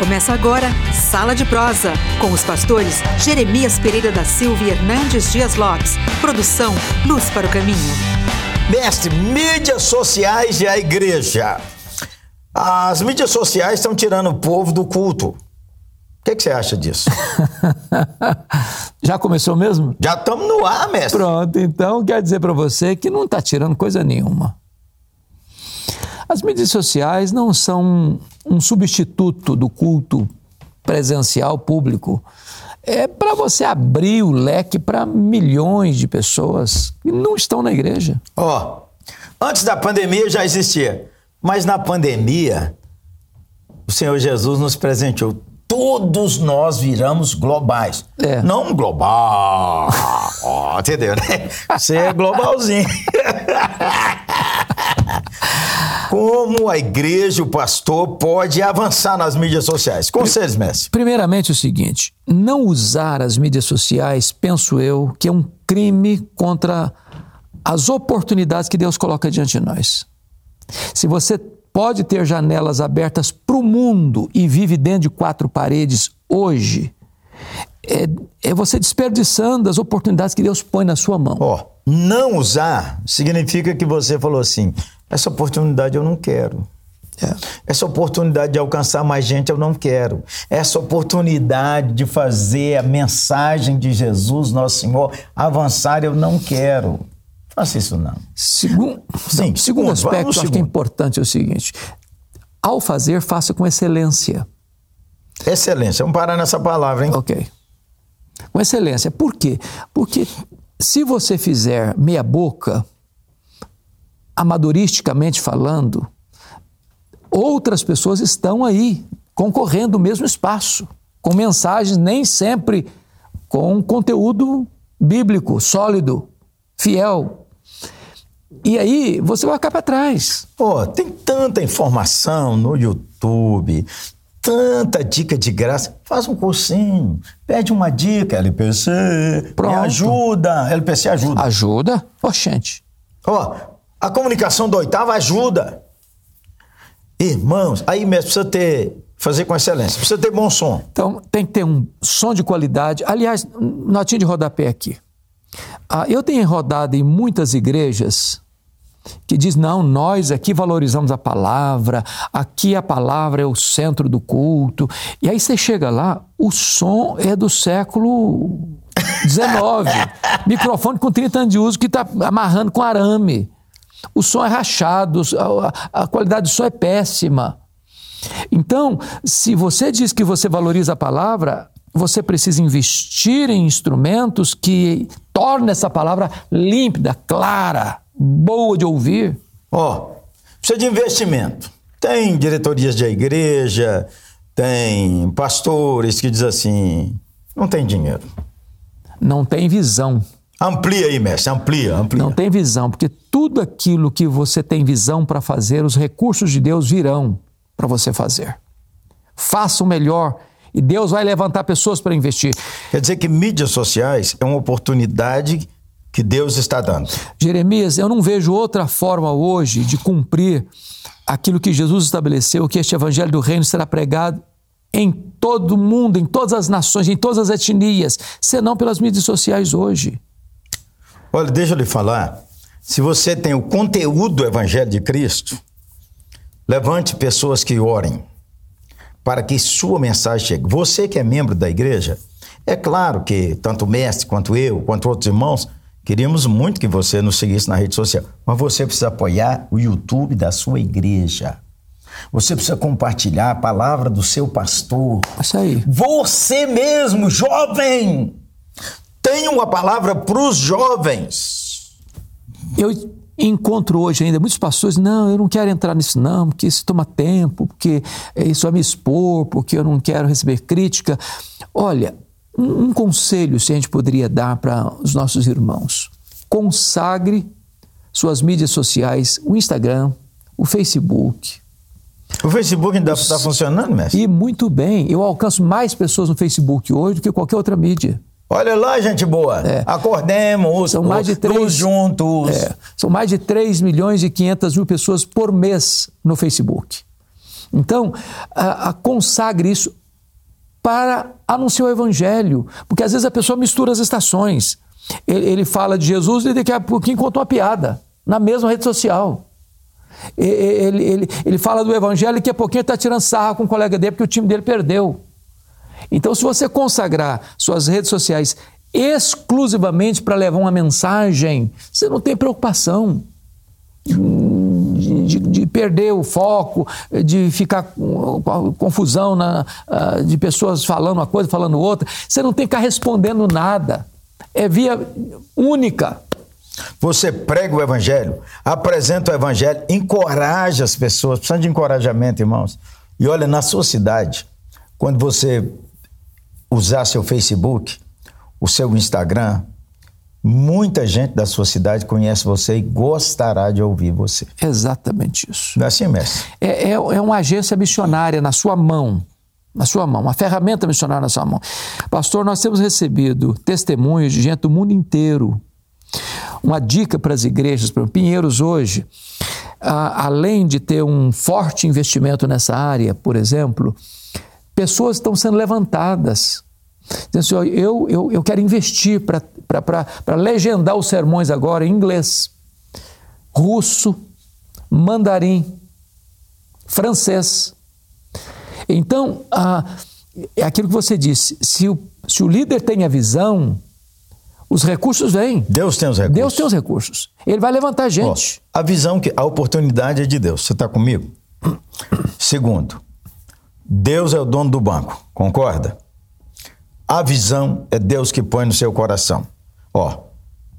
Começa agora Sala de Prosa, com os pastores Jeremias Pereira da Silva e Hernandes Dias Lopes. Produção Luz para o Caminho. Mestre, mídias sociais e a igreja. As mídias sociais estão tirando o povo do culto. O que, que você acha disso? Já começou mesmo? Já estamos no ar, mestre. Pronto, então quer dizer para você que não está tirando coisa nenhuma. As mídias sociais não são um substituto do culto presencial público. É para você abrir o leque para milhões de pessoas que não estão na igreja. Ó, oh, antes da pandemia já existia, mas na pandemia o Senhor Jesus nos presenteou. Todos nós viramos globais. É. Não global. oh, entendeu, né? Você é globalzinho. Como a igreja, o pastor, pode avançar nas mídias sociais? Conselhos, mestre. Primeiramente, o seguinte: não usar as mídias sociais, penso eu, que é um crime contra as oportunidades que Deus coloca diante de nós. Se você pode ter janelas abertas para o mundo e vive dentro de quatro paredes hoje, é, é, você desperdiçando as oportunidades que Deus põe na sua mão. Ó, oh, não usar significa que você falou assim: essa oportunidade eu não quero. É. Essa oportunidade de alcançar mais gente eu não quero. Essa oportunidade de fazer a mensagem de Jesus, nosso Senhor, avançar eu não quero. Faça isso não. Segundo, Sim, segundo aspecto, acho que é importante é o seguinte: ao fazer, faça com excelência. Excelência, vamos parar nessa palavra, hein? Ok. Com excelência. Por quê? Porque se você fizer meia boca, amadoristicamente falando, outras pessoas estão aí concorrendo o mesmo espaço, com mensagens nem sempre com conteúdo bíblico, sólido, fiel. E aí você vai ficar para trás. Pô, tem tanta informação no YouTube, tanta dica de graça. Faz um cursinho, pede uma dica, LPC. Pronto. Me ajuda. LPC ajuda. Ajuda? Oxente. Ó, a comunicação da oitava ajuda. Irmãos, aí mesmo precisa ter, fazer com excelência, precisa ter bom som. Então, tem que ter um som de qualidade. Aliás, notinha de rodapé aqui. Ah, eu tenho rodado em muitas igrejas que diz não, nós aqui valorizamos a palavra, aqui a palavra é o centro do culto. E aí você chega lá, o som é do século XIX, microfone com 30 anos de uso que está amarrando com arame. O som é rachado, a, a qualidade do som é péssima. Então, se você diz que você valoriza a palavra, você precisa investir em instrumentos que tornem essa palavra límpida, clara, boa de ouvir. Ó, oh, precisa de investimento. Tem diretorias de igreja, tem pastores que dizem assim: não tem dinheiro. Não tem visão. Amplia aí, mestre, amplia, amplia. Não tem visão, porque tudo aquilo que você tem visão para fazer, os recursos de Deus virão para você fazer. Faça o melhor e Deus vai levantar pessoas para investir. Quer dizer que mídias sociais é uma oportunidade que Deus está dando. Jeremias, eu não vejo outra forma hoje de cumprir aquilo que Jesus estabeleceu, que este evangelho do reino será pregado em todo o mundo, em todas as nações, em todas as etnias, senão pelas mídias sociais hoje. Olha, deixa eu lhe falar. Se você tem o conteúdo do Evangelho de Cristo, levante pessoas que orem para que sua mensagem chegue. Você que é membro da igreja, é claro que tanto o mestre quanto eu, quanto outros irmãos, queríamos muito que você nos seguisse na rede social, mas você precisa apoiar o YouTube da sua igreja. Você precisa compartilhar a palavra do seu pastor. Isso aí. Você mesmo, jovem, tenha uma palavra para os jovens. Eu encontro hoje ainda muitos pastores, não, eu não quero entrar nisso não, porque isso toma tempo, porque isso vai me expor, porque eu não quero receber crítica. Olha, um, um conselho se a gente poderia dar para os nossos irmãos. Consagre suas mídias sociais, o Instagram, o Facebook. O Facebook ainda está funcionando, mestre? E muito bem. Eu alcanço mais pessoas no Facebook hoje do que qualquer outra mídia. Olha lá, gente boa. É. Acordemos, são mais de três, juntos. É. São mais de 3 milhões e 500 mil pessoas por mês no Facebook. Então, a, a consagre isso para anunciar o evangelho, porque às vezes a pessoa mistura as estações. Ele, ele fala de Jesus e daqui a pouquinho contou uma piada na mesma rede social. Ele, ele, ele fala do evangelho e daqui a pouquinho está tirando sarro com o um colega dele porque o time dele perdeu. Então, se você consagrar suas redes sociais exclusivamente para levar uma mensagem, você não tem preocupação de, de, de, perder o foco, de ficar com confusão na, ah, de pessoas falando uma coisa, falando outra. Você não tem que ficar respondendo nada. É via única. Você prega o evangelho, apresenta o evangelho, encoraja as pessoas, precisa de encorajamento, irmãos. E olha, na sua cidade, quando você usar seu Facebook, o seu Instagram, muita gente da sua cidade conhece você e gostará de ouvir você. Exatamente isso. Não é assim, mestre? É, é, é uma agência missionária na sua mão. Na sua mão, uma ferramenta missionária na sua mão. Pastor, nós temos recebido testemunhos de gente do mundo inteiro. Uma dica para as igrejas, para Pinheiros hoje, além de ter um forte investimento nessa área, por exemplo, pessoas estão sendo levantadas. Dizendo assim, eu, eu, eu quero investir para legendar os sermões agora em inglês, russo, mandarim, francês. Então, ah, é aquilo que você disse: se o, se o líder tem a visão, os recursos vêm. Deus tem os recursos. Deus tem os recursos. Ele vai levantar gente. Ó, a visão, que a oportunidade é de Deus. Você está comigo? Segundo, Deus é o dono do banco, concorda? A visão é Deus que põe no seu coração. Ó,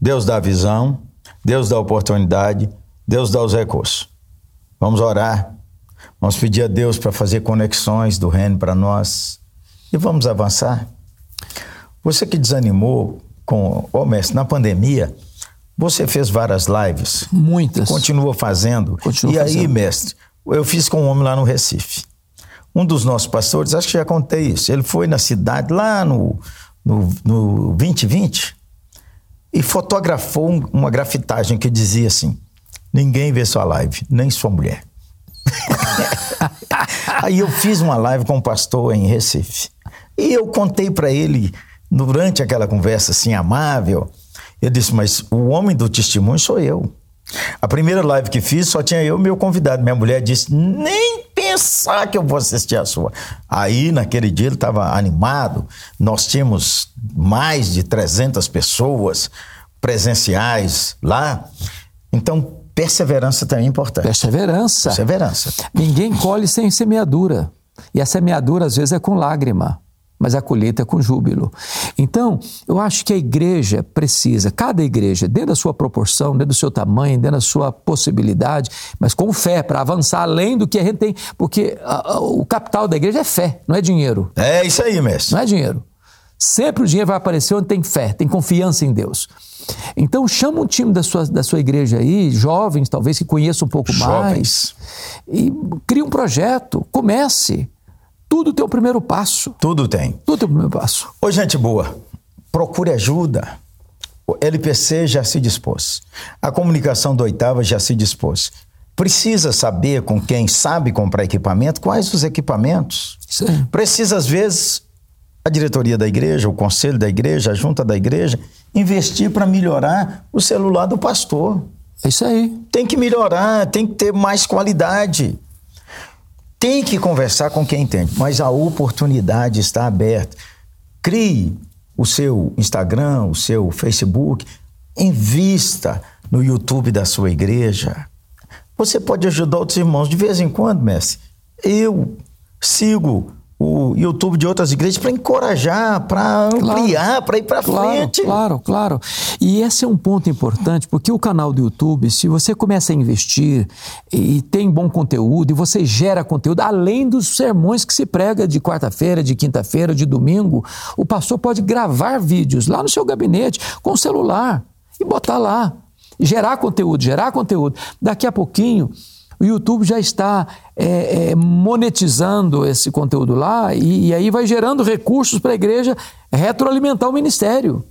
Deus dá a visão, Deus dá a oportunidade, Deus dá os recursos. Vamos orar, vamos pedir a Deus para fazer conexões do reino para nós e vamos avançar. Você que desanimou com, ó oh, mestre, na pandemia, você fez várias lives. Muitas. Continua fazendo. Continua e fazendo. aí, mestre, eu fiz com um homem lá no Recife. Um dos nossos pastores, acho que já contei isso, ele foi na cidade, lá no, no, no 2020, e fotografou uma grafitagem que dizia assim: Ninguém vê sua live, nem sua mulher. Aí eu fiz uma live com um pastor em Recife. E eu contei para ele, durante aquela conversa assim amável, eu disse: Mas o homem do testemunho sou eu. A primeira live que fiz só tinha eu e meu convidado. Minha mulher disse: Nem pensar que eu vou assistir a sua. Aí, naquele dia, ele estava animado. Nós tínhamos mais de 300 pessoas presenciais lá. Então, perseverança também é importante. Perseverança. Perseverança. Ninguém colhe sem semeadura. E a semeadura, às vezes, é com lágrima mas a colheita é com júbilo. Então, eu acho que a igreja precisa, cada igreja, dentro da sua proporção, dentro do seu tamanho, dentro da sua possibilidade, mas com fé, para avançar além do que a gente tem, porque a, a, o capital da igreja é fé, não é dinheiro. É isso aí, mestre. Não é dinheiro. Sempre o dinheiro vai aparecer onde tem fé, tem confiança em Deus. Então chama um time da sua, da sua igreja aí, jovens talvez que conheçam um pouco jovens. mais, e cria um projeto, comece. Tudo tem o primeiro passo. Tudo tem. Tudo tem o primeiro passo. Ô, gente boa, procure ajuda. O LPC já se dispôs. A comunicação do oitava já se dispôs. Precisa saber com quem sabe comprar equipamento, quais os equipamentos. Sim. Precisa, às vezes, a diretoria da igreja, o conselho da igreja, a junta da igreja, investir para melhorar o celular do pastor. É isso aí. Tem que melhorar, tem que ter mais qualidade. Tem que conversar com quem entende, mas a oportunidade está aberta. Crie o seu Instagram, o seu Facebook, invista no YouTube da sua igreja. Você pode ajudar outros irmãos de vez em quando, mestre. Eu sigo o YouTube de outras igrejas para encorajar, para ampliar, claro, para ir para claro, frente. Claro, claro. E esse é um ponto importante, porque o canal do YouTube, se você começa a investir e tem bom conteúdo, e você gera conteúdo, além dos sermões que se prega de quarta-feira, de quinta-feira, de domingo, o pastor pode gravar vídeos lá no seu gabinete, com o celular, e botar lá. Gerar conteúdo, gerar conteúdo. Daqui a pouquinho o YouTube já está é, é, monetizando esse conteúdo lá e, e aí vai gerando recursos para a igreja retroalimentar o ministério.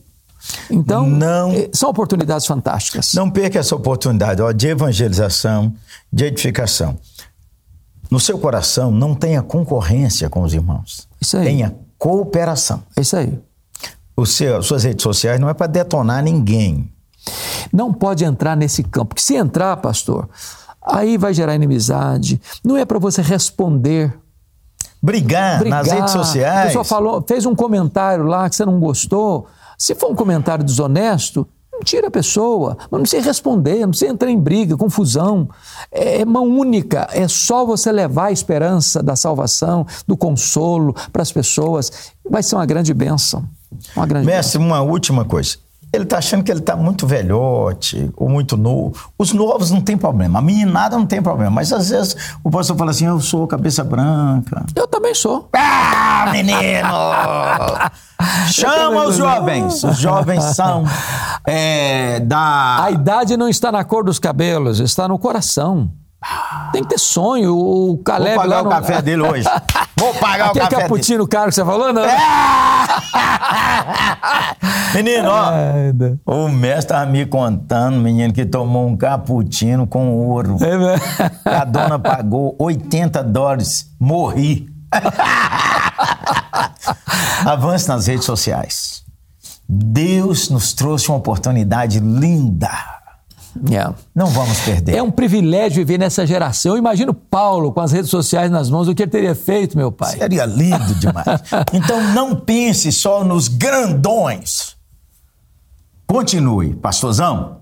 Então, não, é, são oportunidades fantásticas. Não perca essa oportunidade ó, de evangelização, de edificação. no seu coração não tenha concorrência com os irmãos. Isso aí. Tenha cooperação. É isso aí. O seu, suas redes sociais não é para detonar ninguém. Não pode entrar nesse campo. Porque se entrar, pastor, aí vai gerar inimizade. Não é para você responder. Brigar, Brigar. nas redes A sociais. pessoa falou, fez um comentário lá que você não gostou. Se for um comentário desonesto, tira a pessoa. Mas não precisa responder, não precisa entrar em briga, confusão. É, é mão única. É só você levar a esperança da salvação, do consolo para as pessoas. Vai ser uma grande bênção. Uma grande Mestre, uma última coisa. Ele está achando que ele está muito velhote ou muito novo. Os novos não tem problema. A meninada não tem problema. Mas às vezes o pastor fala assim: eu sou cabeça branca. Eu também sou. Ah, menino! Chama os jovens. Os jovens são é, da. A idade não está na cor dos cabelos, está no coração. Tem que ter sonho. O Vou Caleb pagar lá o no... café dele hoje. Vou pagar Aquele o café dele. cappuccino caro que você falou, não? Menino, ó. Ai, O mestre estava me contando, menino, que tomou um cappuccino com ouro. É? A dona pagou 80 dólares. Morri. Avance nas redes sociais. Deus nos trouxe uma oportunidade linda. Yeah. Não vamos perder. É um privilégio viver nessa geração. Eu imagino Paulo com as redes sociais nas mãos, o que ele teria feito, meu pai. Seria lindo demais. Então não pense só nos grandões. Continue, pastorzão,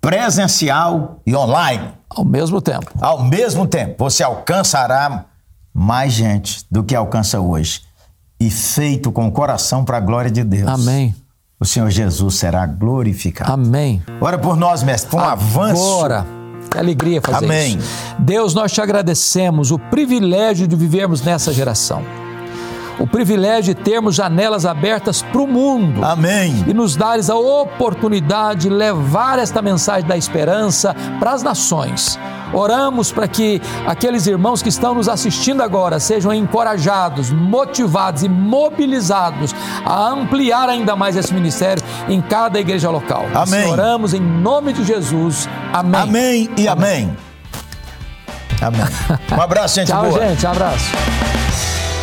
presencial e online. Ao mesmo tempo. Ao mesmo tempo, você alcançará mais gente do que alcança hoje. E feito com o coração para a glória de Deus. Amém. O Senhor Jesus será glorificado. Amém. Ora por nós, mestre, por um avanço. Agora, que alegria fazer Amém. isso. Deus, nós te agradecemos o privilégio de vivermos nessa geração. O privilégio de termos janelas abertas para o mundo. Amém. E nos dares a oportunidade de levar esta mensagem da esperança para as nações. Oramos para que aqueles irmãos que estão nos assistindo agora sejam encorajados, motivados e mobilizados a ampliar ainda mais esse ministério em cada igreja local. Amém. Assim oramos em nome de Jesus. Amém. Amém e amém. Amém. Um abraço, gente Tchau, boa. gente. Abraço.